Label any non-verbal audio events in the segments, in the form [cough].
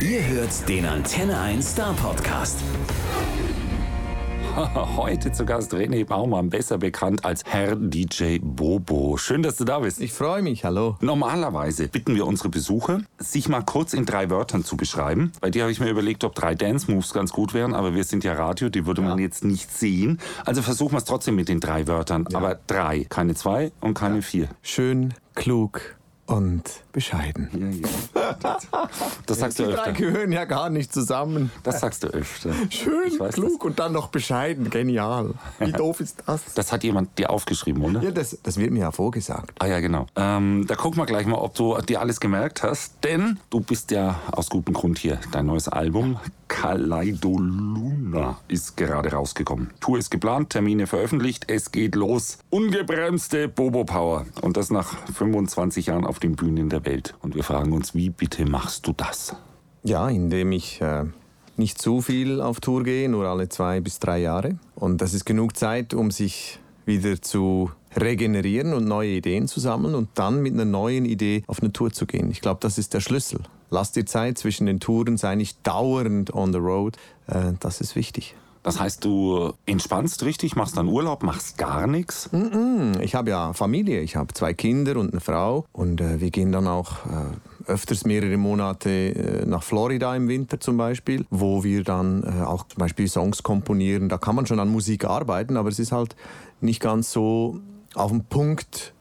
Ihr hört den Antenne 1 Star Podcast. [laughs] Heute zu Gast René Baumann, besser bekannt als Herr DJ Bobo. Schön, dass du da bist. Ich freue mich, hallo. Normalerweise bitten wir unsere Besucher, sich mal kurz in drei Wörtern zu beschreiben. Bei dir habe ich mir überlegt, ob drei Dance-Moves ganz gut wären, aber wir sind ja Radio, die würde man jetzt nicht sehen. Also versuchen wir es trotzdem mit den drei Wörtern. Aber drei, keine zwei und keine vier. Schön, klug und bescheiden. Das sagst du Die drei öfter. gehören ja gar nicht zusammen. Das sagst du öfter. Schön, weiß klug und dann noch bescheiden. Genial. Wie [laughs] doof ist das? Das hat jemand dir aufgeschrieben, oder? Ja, das, das wird mir ja vorgesagt. Ah ja, genau. Ähm, da gucken wir gleich mal, ob du dir alles gemerkt hast. Denn du bist ja aus gutem Grund hier. Dein neues Album Kaleidoluna ist gerade rausgekommen. Tour ist geplant, Termine veröffentlicht. Es geht los. Ungebremste Bobo Power. Und das nach 25 Jahren auf den Bühnen der Welt. Und wir fragen uns, wie bitte machst du das? Ja, indem ich äh, nicht zu viel auf Tour gehe, nur alle zwei bis drei Jahre. Und das ist genug Zeit, um sich wieder zu regenerieren und neue Ideen zu sammeln und dann mit einer neuen Idee auf eine Tour zu gehen. Ich glaube, das ist der Schlüssel. Lass dir Zeit zwischen den Touren, sei nicht dauernd on the road. Äh, das ist wichtig. Das heißt, du entspannst richtig, machst dann Urlaub, machst gar nichts. Ich habe ja Familie, ich habe zwei Kinder und eine Frau und äh, wir gehen dann auch äh, öfters mehrere Monate äh, nach Florida im Winter zum Beispiel, wo wir dann äh, auch zum Beispiel Songs komponieren. Da kann man schon an Musik arbeiten, aber es ist halt nicht ganz so auf den Punkt,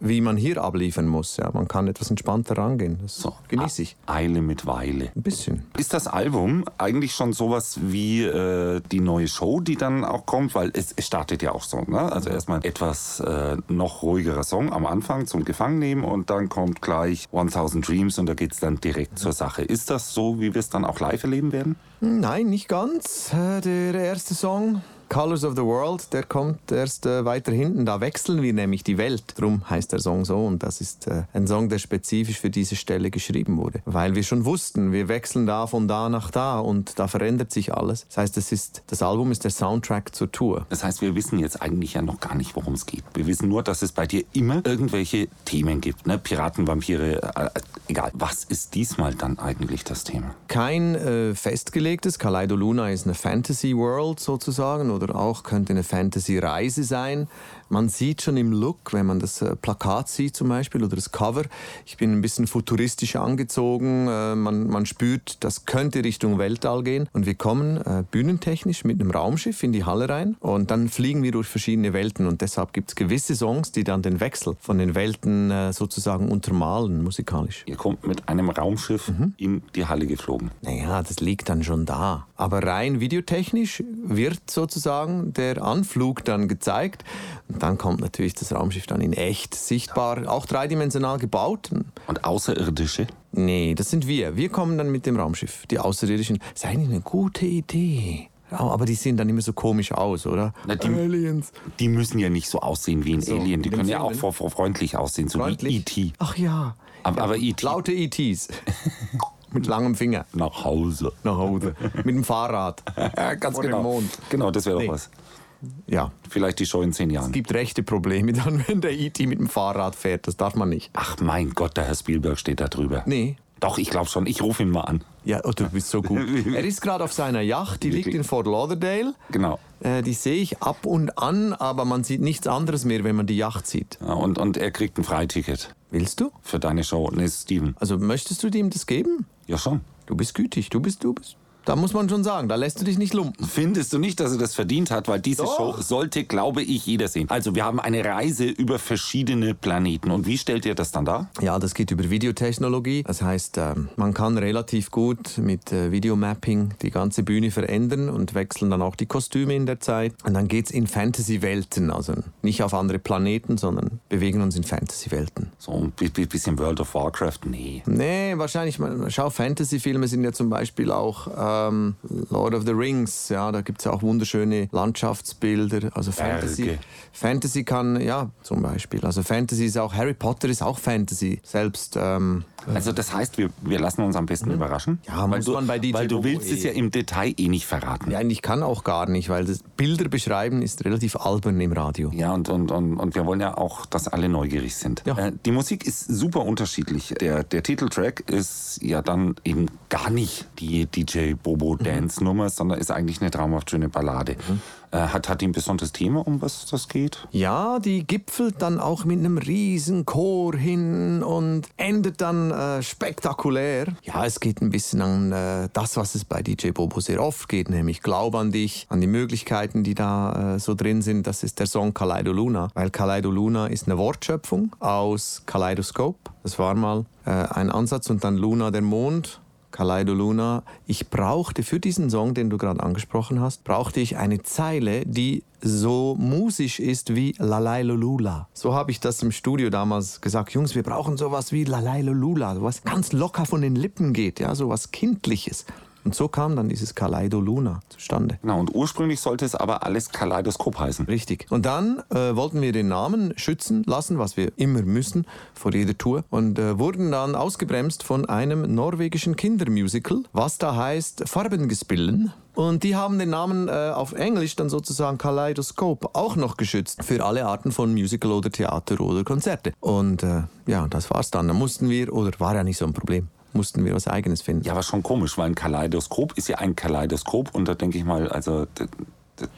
wie man hier abliefern muss. Ja, man kann etwas entspannter rangehen. Das So, genieße ich. Eile mit Weile. Ein bisschen. Ist das Album eigentlich schon sowas wie äh, die neue Show, die dann auch kommt? Weil es, es startet ja auch so. Ne? Also erstmal etwas äh, noch ruhigerer Song am Anfang zum Gefangennehmen und dann kommt gleich 1000 Dreams und da geht es dann direkt zur Sache. Ist das so, wie wir es dann auch live erleben werden? Nein, nicht ganz. Äh, Der erste Song, Colors of the World, der kommt erst äh, weiter hinten. Da wechseln wir nämlich die Welt. Drum heißt der Song so. Und das ist äh, ein Song, der spezifisch für diese Stelle geschrieben wurde. Weil wir schon wussten, wir wechseln da von da nach da und da verändert sich alles. Das heißt, es ist, das Album ist der Soundtrack zur Tour. Das heißt, wir wissen jetzt eigentlich ja noch gar nicht, worum es geht. Wir wissen nur, dass es bei dir immer irgendwelche Themen gibt. Ne? Piraten, Vampire, äh, egal. Was ist diesmal dann eigentlich das Thema? Kein äh, festgelegtes. Kaleidoluna ist eine Fantasy World sozusagen oder auch könnte eine Fantasy Reise sein. Man sieht schon im Look, wenn man das äh, Plakat sieht zum Beispiel oder das Cover, ich bin ein bisschen futuristisch angezogen. Äh, man, man spürt, das könnte Richtung Weltall gehen. Und wir kommen äh, bühnentechnisch mit einem Raumschiff in die Halle rein und dann fliegen wir durch verschiedene Welten. Und deshalb gibt es gewisse Songs, die dann den Wechsel von den Welten äh, sozusagen untermalen musikalisch. Ihr kommt mit einem Raumschiff in die Halle geflogen. Naja, das liegt dann schon da. Aber rein videotechnisch wird sozusagen der Anflug dann gezeigt. Und dann kommt natürlich das Raumschiff dann in echt sichtbar, auch dreidimensional gebaut. Und Außerirdische? Nee, das sind wir. Wir kommen dann mit dem Raumschiff. Die Außerirdischen. Das ist eigentlich eine gute Idee. Ja, Aber die sehen dann immer so komisch aus, oder? Na, die- Aliens. Die müssen ja nicht so aussehen wie ein So, Alien. Die können ja auch vor, vor freundlich aussehen, so Freundlich. wie E.T. Ach ja. Aber, aber E.T. Laute ETs. [laughs] mit langem Finger. nach Hause. Nach Hause. mit dem Fahrrad. [laughs] Ganz Vor dem genau. Mond. Genau, das wäre doch Nee. was. Ja. Vielleicht die Show in zehn Jahren. Es gibt rechte Probleme dann, [laughs] wenn der E.T. mit dem Fahrrad fährt. Das darf man nicht. Ach mein Gott, der Herr Spielberg steht da drüber. Nee. Doch, ich glaube schon. Ich rufe ihn mal an. Ja, oh, du bist so gut. [laughs] er ist gerade auf seiner Yacht, die liegt in Fort Lauderdale. Genau. Äh, die sehe ich ab und an, aber man sieht nichts anderes mehr, wenn man die Yacht sieht. Ja, und, und er kriegt ein Freiticket Willst du? für deine Show. Nee, Steven. Also möchtest du ihm das geben? Ja, schon. Du bist gütig, du bist, du bist. Da muss man schon sagen, da lässt du dich nicht lumpen. Findest du nicht, dass er das verdient hat? Weil diese Doch. Show sollte, glaube ich, jeder sehen. Also, wir haben eine Reise über verschiedene Planeten. Und wie stellt ihr das dann dar? Ja, das geht über Videotechnologie. Das heißt, ähm, man kann relativ gut mit äh, Videomapping die ganze Bühne verändern und wechseln dann auch die Kostüme in der Zeit. Und dann geht's in Fantasy-Welten, also nicht auf andere Planeten, sondern bewegen uns in Fantasy-Welten. So ein bi- bi- bisschen World of Warcraft? Nee. Nee, wahrscheinlich, schau, Fantasy-Filme sind ja zum Beispiel auch ähm, Lord of the Rings, ja, da gibt es ja auch wunderschöne Landschaftsbilder. Also Fantasy. Berge. Fantasy kann, ja, zum Beispiel. Also Fantasy ist auch, Harry Potter ist auch Fantasy. Selbst, ähm, Also das heißt, wir, wir lassen uns am besten überraschen. Ja, muss weil du, man bei DJ Weil du willst es eh. ja im Detail eh nicht verraten. ja, eigentlich kann auch gar nicht, weil das Bilder beschreiben ist relativ albern im Radio. Ja, und, und, und, und wir wollen ja auch, dass alle neugierig sind. Ja. Äh, die Musik ist super unterschiedlich. Der, der Titeltrack ist ja dann eben gar nicht die DJ Bobo Dance Nummer, sondern ist eigentlich eine traumhaft schöne Ballade. Äh, hat, hat die ein besonderes Thema, um was das geht? Ja, die gipfelt dann auch mit einem riesen Chor hin und endet dann äh, spektakulär. Ja, es geht ein bisschen an äh, das, was es bei DJ Bobo sehr oft geht, nämlich Glaub an dich, an die Möglichkeiten, die da äh, so drin sind. Das ist der Song Kaleido Luna, weil Kaleido Luna ist eine Wortschöpfung aus Kaleidoskop. Das war mal äh, ein Ansatz und dann Luna der Mond. Kaleido Luna, ich brauchte für diesen Song, den du gerade angesprochen hast, brauchte ich eine Zeile, die so musisch ist wie Lalailolula. So habe ich das im Studio damals gesagt. Jungs, wir brauchen sowas wie Lalailolula, was ganz locker von den Lippen geht, ja, sowas Kindliches. Und so kam dann dieses Kaleido Luna zustande. Genau, und ursprünglich sollte es aber alles Kaleidoskop heißen. Richtig. Und dann äh, wollten wir den Namen schützen lassen, was wir immer müssen vor jeder Tour. Und äh, wurden dann ausgebremst von einem norwegischen Kindermusical, was da heißt Farbengespielen. Und die haben den Namen äh, auf Englisch dann sozusagen Kaleidoskop auch noch geschützt für alle Arten von Musical oder Theater oder Konzerte. Und äh, ja, das war's dann. Da mussten wir, oder war ja nicht so ein Problem, mussten wir was Eigenes finden. Ja, aber schon komisch, weil ein Kaleidoskop ist ja ein Kaleidoskop und da denke ich mal, also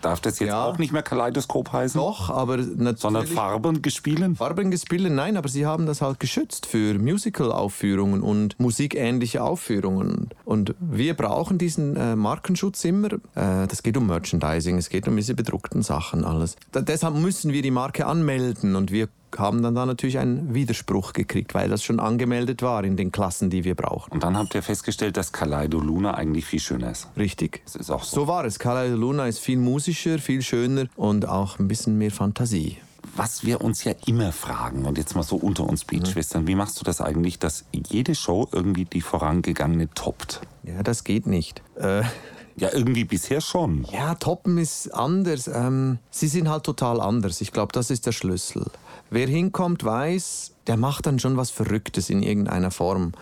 darf das jetzt Ja. auch nicht mehr Kaleidoskop heißen? Doch, aber natürlich... Sondern Farben gespielen? Farbengespiele, nein, aber sie haben das halt geschützt für Musical-Aufführungen und musikähnliche Aufführungen. Und wir brauchen diesen äh, Markenschutz immer. Äh, das geht um Merchandising, es geht um diese bedruckten Sachen, alles. Da, deshalb müssen wir die Marke anmelden und wir haben dann da natürlich einen Widerspruch gekriegt, weil das schon angemeldet war in den Klassen, die wir brauchen. Und dann habt ihr festgestellt, dass Kaleido Luna eigentlich viel schöner ist. Richtig. Das ist auch so. So war es. Kaleido Luna ist viel musischer, viel schöner und auch ein bisschen mehr Fantasie. Was wir uns ja immer fragen, und jetzt mal so unter uns Beatschwestern, wie machst du das eigentlich, dass jede Show irgendwie die vorangegangene toppt? Ja, das geht nicht. Äh, Ja, irgendwie bisher schon. Ja, Toppen ist anders. Ähm, sie sind halt total anders. Ich glaube, das ist der Schlüssel. Wer hinkommt, weiß, der macht dann schon was Verrücktes in irgendeiner Form.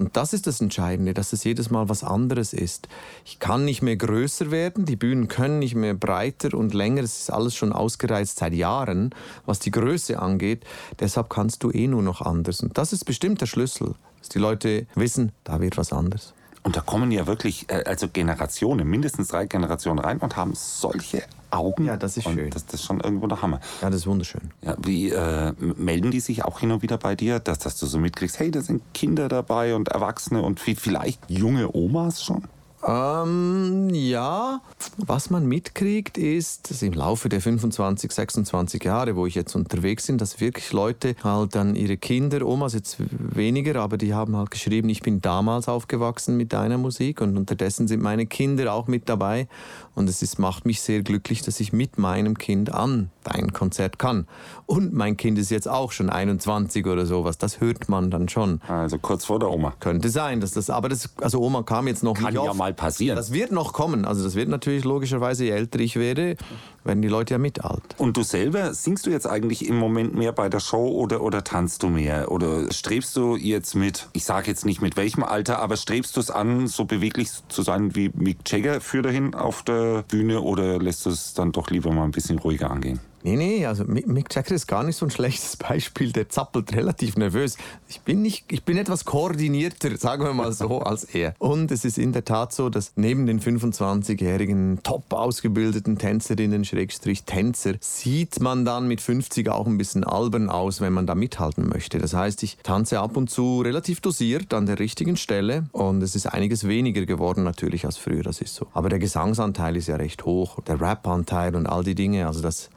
Und das ist das Entscheidende, dass es jedes Mal was anderes ist. Ich kann nicht mehr größer werden, die Bühnen können nicht mehr breiter und länger. Es ist alles schon ausgereizt seit Jahren, was die Größe angeht. Deshalb kannst du eh nur noch anders. Und das ist bestimmt der Schlüssel, dass die Leute wissen, da wird was anders. Und da kommen ja wirklich, äh, also Generationen, mindestens drei Generationen rein und haben solche Augen. Ja, das ist und schön. Das, das ist schon irgendwo der Hammer. Ja, das ist wunderschön. Ja, wie äh, melden die sich auch hin und wieder bei dir, dass, dass du so mitkriegst, hey, da sind Kinder dabei und Erwachsene und vi- vielleicht junge Omas schon? Ähm, ja, was man mitkriegt ist, dass im Laufe der 25, 26 Jahre, wo ich jetzt unterwegs bin, dass wirklich Leute halt dann ihre Kinder, Omas jetzt weniger, aber die haben halt geschrieben, ich bin damals aufgewachsen mit deiner Musik und unterdessen sind meine Kinder auch mit dabei und es ist, macht mich sehr glücklich, dass ich mit meinem Kind an dein Konzert kann. Und mein Kind ist jetzt auch schon 21 oder sowas, das hört man dann schon. Also kurz vor der Oma. Könnte sein, dass das, aber das, also Oma kam jetzt noch Kann nicht ja oft. mal passieren. Das wird noch kommen. Also das wird natürlich logischerweise, je älter ich werde, werden die Leute ja mit alt. Und du selber, singst du jetzt eigentlich im Moment mehr bei der Show oder, oder tanzt du mehr? Oder strebst du jetzt mit, ich sage jetzt nicht mit welchem Alter, aber strebst du es an, so beweglich zu sein wie Mick Jagger für dahin auf der Bühne oder lässt du es dann doch lieber mal ein bisschen ruhiger angehen? Nee, nee, also Mick Jagger ist gar nicht so ein schlechtes [laughs] Beispiel. Der zappelt relativ nervös. Ich bin, nicht, ich bin etwas koordinierter, sagen wir mal so, [laughs] als er. Und es ist in der Tat so, dass neben den 25-jährigen top ausgebildeten Tänzerinnen, Schrägstrich Tänzer, sieht man dann mit 50 auch ein bisschen albern aus, wenn man da mithalten möchte. Das heißt, ich tanze ab und zu relativ dosiert an der richtigen Stelle und es ist einiges weniger geworden natürlich als früher, das ist so. Aber der Gesangsanteil ist ja recht hoch, der Rap-Anteil und all die Dinge, also das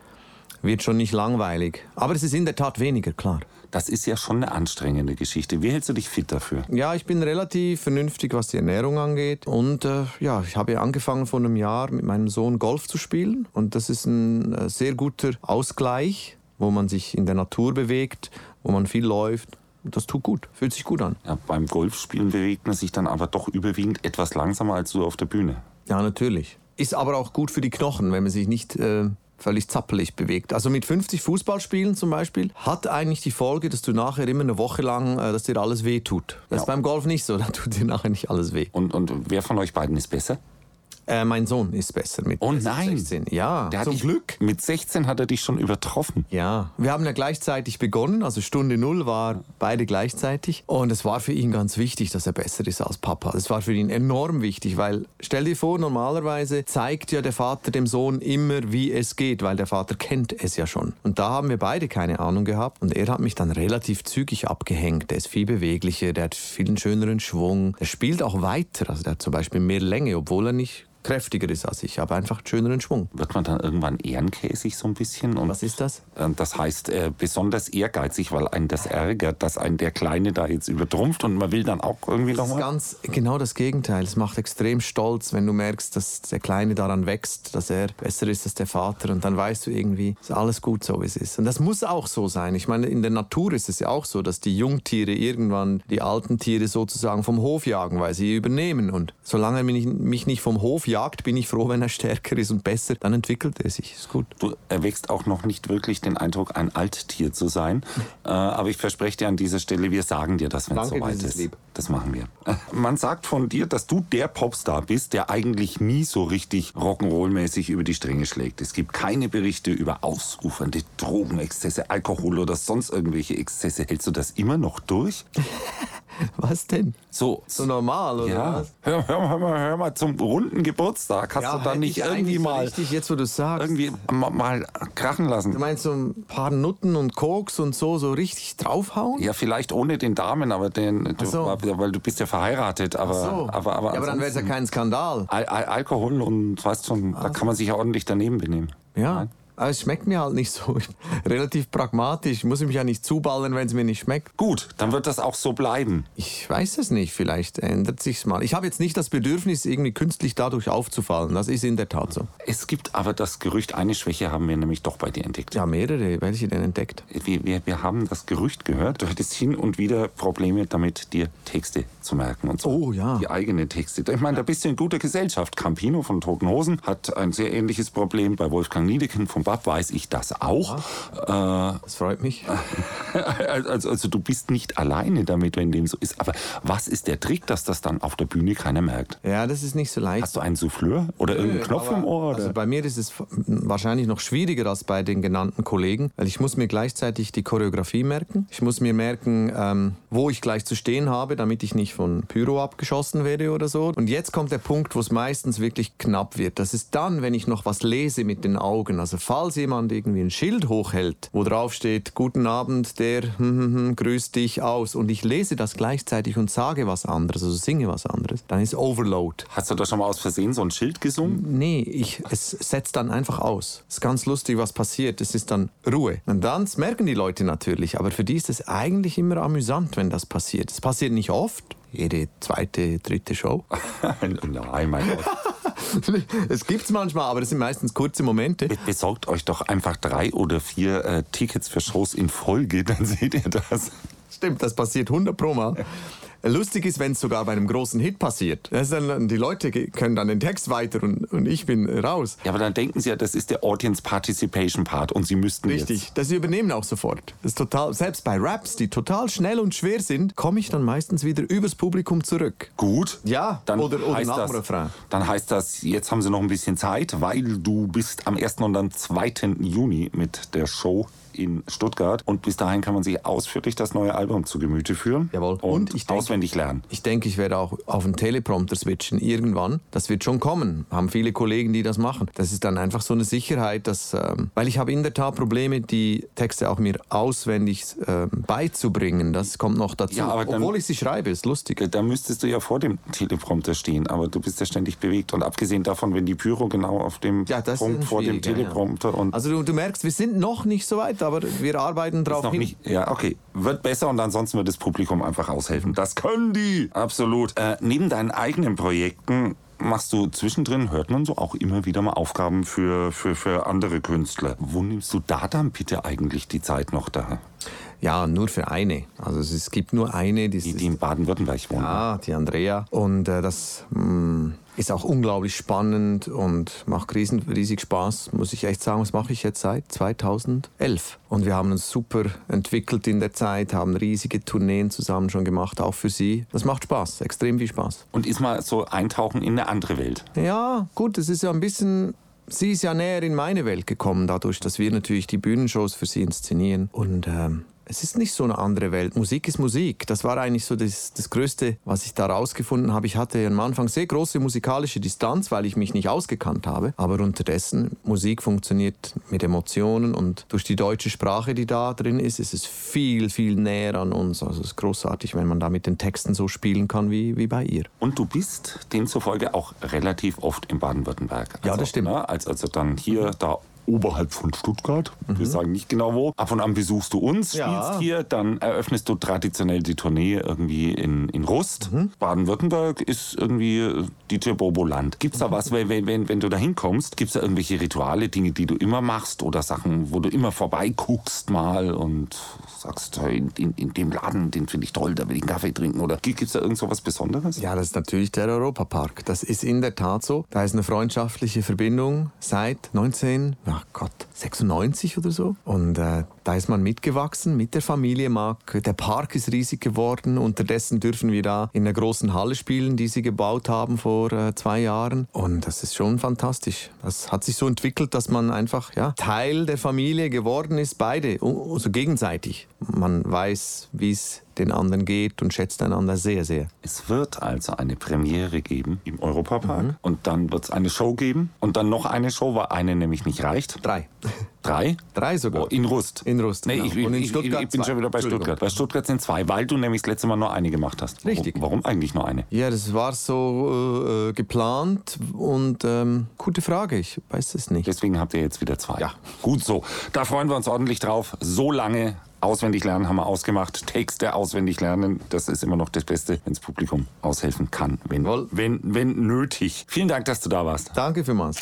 wird schon nicht langweilig. Aber es ist in der Tat weniger, klar. Das ist ja schon eine anstrengende Geschichte. Wie hältst du dich fit dafür? Ja, ich bin relativ vernünftig, was die Ernährung angeht. Und äh, ja, ich habe angefangen vor einem Jahr mit meinem Sohn Golf zu spielen. Und das ist ein äh, sehr guter Ausgleich, wo man sich in der Natur bewegt, wo man viel läuft. das tut gut, fühlt sich gut an. Ja, beim Golfspielen bewegt man sich dann aber doch überwiegend etwas langsamer als du auf der Bühne. Ja, natürlich. Ist aber auch gut für die Knochen, wenn man sich nicht äh, völlig zappelig bewegt. Also mit 50 Fußballspielen zum Beispiel hat eigentlich die Folge, dass du nachher immer eine Woche lang, äh, dass dir alles weh tut. Das ist beim Golf nicht so, [laughs] da tut dir nachher nicht alles weh. Und, und wer von euch beiden ist besser? Äh, mein Sohn ist besser mit Oh nein. 16. Ja, Der hat zum dich- Glück. Mit 16 hat er dich schon übertroffen. Ja, wir haben ja gleichzeitig begonnen, also Stunde Null war beide gleichzeitig. Und es war für ihn ganz wichtig, dass er besser ist als Papa. Das war für ihn enorm wichtig, weil stell dir vor, normalerweise zeigt ja der Vater dem Sohn immer, wie es geht, weil der Vater kennt es ja schon. Und da haben wir beide keine Ahnung gehabt. Und er hat mich dann relativ zügig abgehängt. Der ist viel beweglicher, der hat viel schöneren Schwung. Er spielt auch weiter, also der hat zum Beispiel mehr Länge, obwohl er nicht kräftiger ist als ich, aber einfach einen schöneren Schwung. Wird man dann irgendwann ehrenkäsig so ein bisschen? Und Was ist das? äh, Das heißt, äh, besonders ehrgeizig, weil einen das ärgert, dass einen der Kleine da jetzt übertrumpft und man will dann auch irgendwie Das ist nochmal. ganz genau das Gegenteil. Es macht extrem stolz, wenn du merkst, dass der Kleine daran wächst, dass er besser ist als der Vater. Und dann weißt du irgendwie, ist alles gut so, wie es ist. Und das muss auch so sein. Ich meine, in der Natur ist es ja auch so, dass die Jungtiere irgendwann die alten Tiere sozusagen vom Hof jagen, weil sie übernehmen. Und solange mich mich nicht vom Hof jagt, bin ich froh, wenn er stärker ist und besser. Dann entwickelt er sich. Ist gut. Du erwächst auch noch nicht wirklich den Eindruck, ein Alttier zu sein. [laughs] Äh, aber ich verspreche dir an dieser Stelle, wir sagen dir das, wenn es soweit ist lieb. Das machen wir. [laughs] Man sagt von dir, dass du der Popstar bist, der eigentlich nie so richtig Rock'n'Roll-mäßig über die Stränge schlägt. Es gibt keine Berichte über ausufernde Drogenexzesse, Alkohol oder sonst irgendwelche Exzesse. Hältst du das immer noch durch? [laughs] [laughs] Was denn? So, So normal, oder ja. was? Hör, hör, hör, mal, hör mal zum runden Geburtstag. Hast du da hätte nicht ich irgendwie mal Richtig, jetzt wo du sagst. irgendwie ma- mal krachen lassen? Du meinst so ein paar Nutten und Koks und so, so richtig draufhauen? Ja, vielleicht ohne den Damen, aber den, du, so. weil du bist ja verheiratet, aber, so. aber, aber, ja, aber dann wäre es ja kein Skandal. Al Al Alkohol und weißt schon, da kann man sich ja ordentlich daneben benehmen. Ja. Nein? Aber es schmeckt mir halt nicht so. Ich [laughs] bin relativ pragmatisch. Ich muss mich ja nicht zuballern, wenn es mir nicht schmeckt. Gut, dann wird das auch so bleiben. Ich weiß es nicht. Vielleicht ändert sich's mal. Ich habe jetzt nicht das Bedürfnis, irgendwie künstlich dadurch aufzufallen. Das ist in der Tat so. Es gibt aber das Gerücht, eine Schwäche haben wir nämlich doch bei dir entdeckt. Ja, mehrere. Welche denn entdeckt? Wir, wir, wir haben das Gerücht gehört, du hättest hin und wieder Probleme damit, dir Texte zu merken. Und so. Oh, ja. Die eigenen Texte. Ich meine, da bist du in guter Gesellschaft. Campino von Toten Hosen hat ein sehr ähnliches Problem. Bei Wolfgang Niedecken vom BAP weiß ich das auch. Das freut mich. [laughs] Also, also du bist nicht alleine damit, wenn dem so ist. Aber was ist der Trick, dass das dann auf der Bühne keiner merkt? Ja, das ist nicht so leicht. Hast du einen Souffleur oder irgendeinen Knopf Aber- im Ohr? Oder? Also bei mir ist es wahrscheinlich noch schwieriger als bei den genannten Kollegen, weil ich muss mir gleichzeitig die Choreografie merken. Ich muss mir merken, ähm, wo ich gleich zu stehen habe, damit ich nicht von Pyro abgeschossen werde oder so. Und jetzt kommt der Punkt, wo es meistens wirklich knapp wird. Das ist dann, wenn ich noch was lese mit den Augen. Also falls jemand irgendwie ein Schild hochhält, wo drauf steht, guten Abend, der hm, hm, hm, grüßt dich aus und ich lese das gleichzeitig und sage was anderes, also singe was anderes, dann ist Overload. Hast du da schon mal aus Versehen so ein Schild gesungen? Nee, ich, es setzt dann einfach aus. Es ist ganz lustig, was passiert. Es ist dann Ruhe. Und dann merken die Leute natürlich, aber für die ist es eigentlich immer amüsant, wenn das passiert. Es passiert nicht oft, jede zweite, dritte Show. [laughs] Nein, mein Gott. [laughs] es gibt's manchmal, aber das sind meistens kurze Momente. Besorgt euch doch einfach drei oder vier äh, Tickets für Shows in Folge, dann seht ihr das. Stimmt, das passiert 100 pro Mal. Lustig ist, wenn es sogar bei einem großen Hit passiert. Dann, die Leute können dann den Text weiter und, und ich bin raus. Ja, aber dann denken sie ja, das ist der Audience Participation Part und sie müssten Richtig, jetzt. das übernehmen auch sofort. Das ist total, selbst bei Raps, die total schnell und schwer sind, komme ich dann meistens wieder übers Publikum zurück. Gut. Ja, dann oder- oder heißt nach das. Dann heißt das, jetzt haben sie noch ein bisschen Zeit, weil du bist am 1. und am 2. Juni mit der Show in Stuttgart und bis dahin kann man sich ausführlich das neue Album zu Gemüte führen Jawohl. und, Und ich denke- auswendig lernen. Ich denke, ich werde auch auf einen Teleprompter switchen irgendwann. Das wird schon kommen. Haben viele Kollegen, die das machen. Das ist dann einfach so eine Sicherheit, dass, ähm, weil ich habe in der Tat Probleme, die Texte auch mir auswendig ähm, beizubringen. Das kommt noch dazu. Ja, aber dann- Obwohl ich sie schreibe, ist lustig. Da müsstest du ja vor dem Teleprompter stehen, aber du bist ja ständig bewegt. Und abgesehen davon, wenn die Pyro genau auf dem Ja, Punkt vor dem schwierig, ja, ja. Teleprompter und Also du, du merkst, wir sind noch nicht so weit, aber wir arbeiten drauf noch hin. nicht. Ja, okay. Wird besser und ansonsten wird das Publikum einfach aushelfen. Das können die. Absolut. Äh, neben deinen eigenen Projekten machst du zwischendrin, hört man so, auch immer wieder mal Aufgaben für, für, für andere Künstler. Wo nimmst du da dann bitte eigentlich die Zeit noch da? Ja, nur für eine. Also es gibt nur eine. Die, die in Baden-Württemberg wohnt. Ja, die Andrea. Und äh, das mh, mm, ist auch unglaublich spannend und macht riesen, riesig Spaß, muss ich echt sagen. Das mache ich jetzt seit 2011. Und wir haben uns super entwickelt in der Zeit, haben riesige Tourneen zusammen schon gemacht, auch für sie. Das macht Spaß, extrem viel Spaß. Und ist mal so eintauchen in eine andere Welt? Ja, gut, es ist ja ein bisschen sie ist ja näher in meine Welt gekommen, dadurch, dass wir natürlich die Bühnenshows für sie inszenieren. Und ähm, es ist nicht so eine andere Welt. Musik ist Musik. Das war eigentlich so das, das Größte, was ich da rausgefunden habe. Ich hatte am Anfang sehr große musikalische Distanz, weil ich mich nicht ausgekannt habe. Aber unterdessen, Musik funktioniert mit Emotionen und durch die deutsche Sprache, die da drin ist, ist es viel, viel näher an uns. Also es ist großartig, wenn man da mit den Texten so spielen kann wie, wie bei ihr. Und du bist demzufolge auch relativ oft in Baden-Württemberg. Also, ja, das stimmt. Ne, als also dann hier, da oberhalb von Stuttgart. Mhm. Wir sagen nicht genau wo. Ab und an besuchst du uns, ja. spielst hier, dann eröffnest du traditionell die Tournee irgendwie in, in Rust. Mhm. Baden-Württemberg ist irgendwie die Turbobo-Land. Gibt es da was, wenn, wenn, wenn du da hinkommst, gibt es da irgendwelche Rituale, Dinge, die du immer machst oder Sachen, wo du immer vorbeiguckst mal und sagst, in, in, in dem Laden, den finde ich toll, da will ich einen Kaffee trinken oder gibt es da irgend so was Besonderes? Ja, das ist natürlich der Europapark. Das ist in der Tat so. Da ist eine freundschaftliche Verbindung seit 19, ach Gott, 96 oder so. Und äh, da ist man mitgewachsen mit der Familie Mack. Der Park ist riesig geworden. Unterdessen dürfen wir da in der großen Halle spielen, die sie gebaut haben vor äh, zwei Jahren. Und das ist schon fantastisch. Das hat sich so entwickelt, dass man einfach ja, Teil der Familie geworden ist, beide, also gegenseitig. Man weiß, wie es den anderen geht und schätzt einander sehr, sehr. Es wird also eine Premiere geben im Europapark mhm. und dann wird es eine Show geben und dann noch eine Show, weil eine nämlich nicht reicht. Drei. Drei? Drei sogar. Oh, in Rust. In Rust. Nee, genau. ich, und in Stuttgart ich, ich bin schon wieder bei Stuttgart. Bei Stuttgart sind zwei, weil du nämlich das letzte Mal nur eine gemacht hast. Richtig. Warum, warum eigentlich nur eine? Ja, das war so äh, geplant und ähm, gute Frage, ich weiß es nicht. Deswegen habt ihr jetzt wieder zwei. Ja. Gut so. Da freuen wir uns ordentlich drauf. So lange Auswendig lernen haben wir ausgemacht. Texte auswendig lernen, das ist immer noch das Beste, wenn das Publikum aushelfen kann, wenn, wenn, wenn nötig. Vielen Dank, dass du da warst. Danke vielmals.